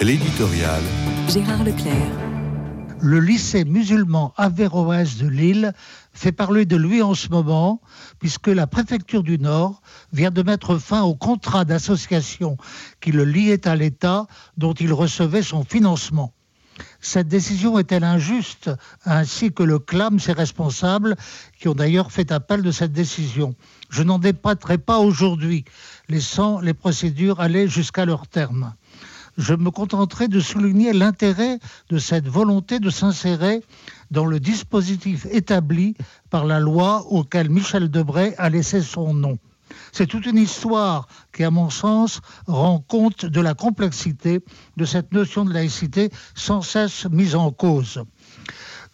L'éditorial. Gérard Leclerc. Le lycée musulman Averroès de Lille fait parler de lui en ce moment, puisque la préfecture du Nord vient de mettre fin au contrat d'association qui le liait à l'État dont il recevait son financement. Cette décision est-elle injuste, ainsi que le clament ses responsables, qui ont d'ailleurs fait appel de cette décision? Je n'en débattrai pas aujourd'hui, laissant les procédures aller jusqu'à leur terme je me contenterai de souligner l'intérêt de cette volonté de s'insérer dans le dispositif établi par la loi auquel Michel Debray a laissé son nom. C'est toute une histoire qui, à mon sens, rend compte de la complexité de cette notion de laïcité sans cesse mise en cause.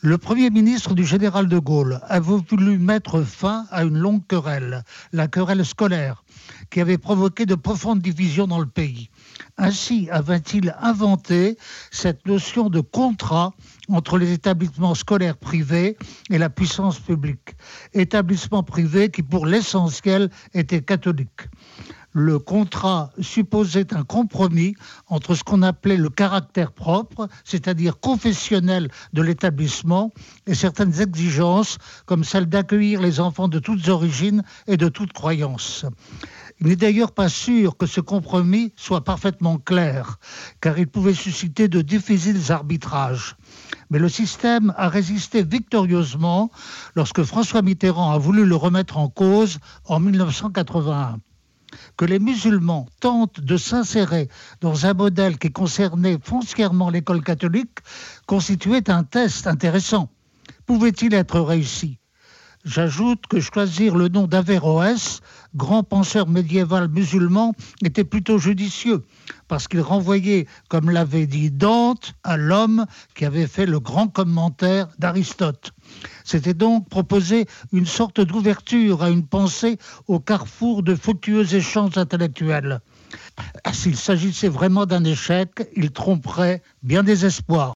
Le Premier ministre du général de Gaulle a voulu mettre fin à une longue querelle, la querelle scolaire, qui avait provoqué de profondes divisions dans le pays. Ainsi avait-il inventé cette notion de contrat entre les établissements scolaires privés et la puissance publique. Établissements privés qui, pour l'essentiel, étaient catholiques le contrat supposait un compromis entre ce qu'on appelait le caractère propre, c'est-à-dire confessionnel de l'établissement, et certaines exigences, comme celle d'accueillir les enfants de toutes origines et de toutes croyances. Il n'est d'ailleurs pas sûr que ce compromis soit parfaitement clair, car il pouvait susciter de difficiles arbitrages. Mais le système a résisté victorieusement lorsque François Mitterrand a voulu le remettre en cause en 1981 que les musulmans tentent de s'insérer dans un modèle qui concernait foncièrement l'école catholique constituait un test intéressant. Pouvait-il être réussi? J'ajoute que choisir le nom d'Averroès, grand penseur médiéval musulman, était plutôt judicieux, parce qu'il renvoyait, comme l'avait dit Dante, à l'homme qui avait fait le grand commentaire d'Aristote. C'était donc proposer une sorte d'ouverture à une pensée au carrefour de fructueux échanges intellectuels. S'il s'agissait vraiment d'un échec, il tromperait bien des espoirs.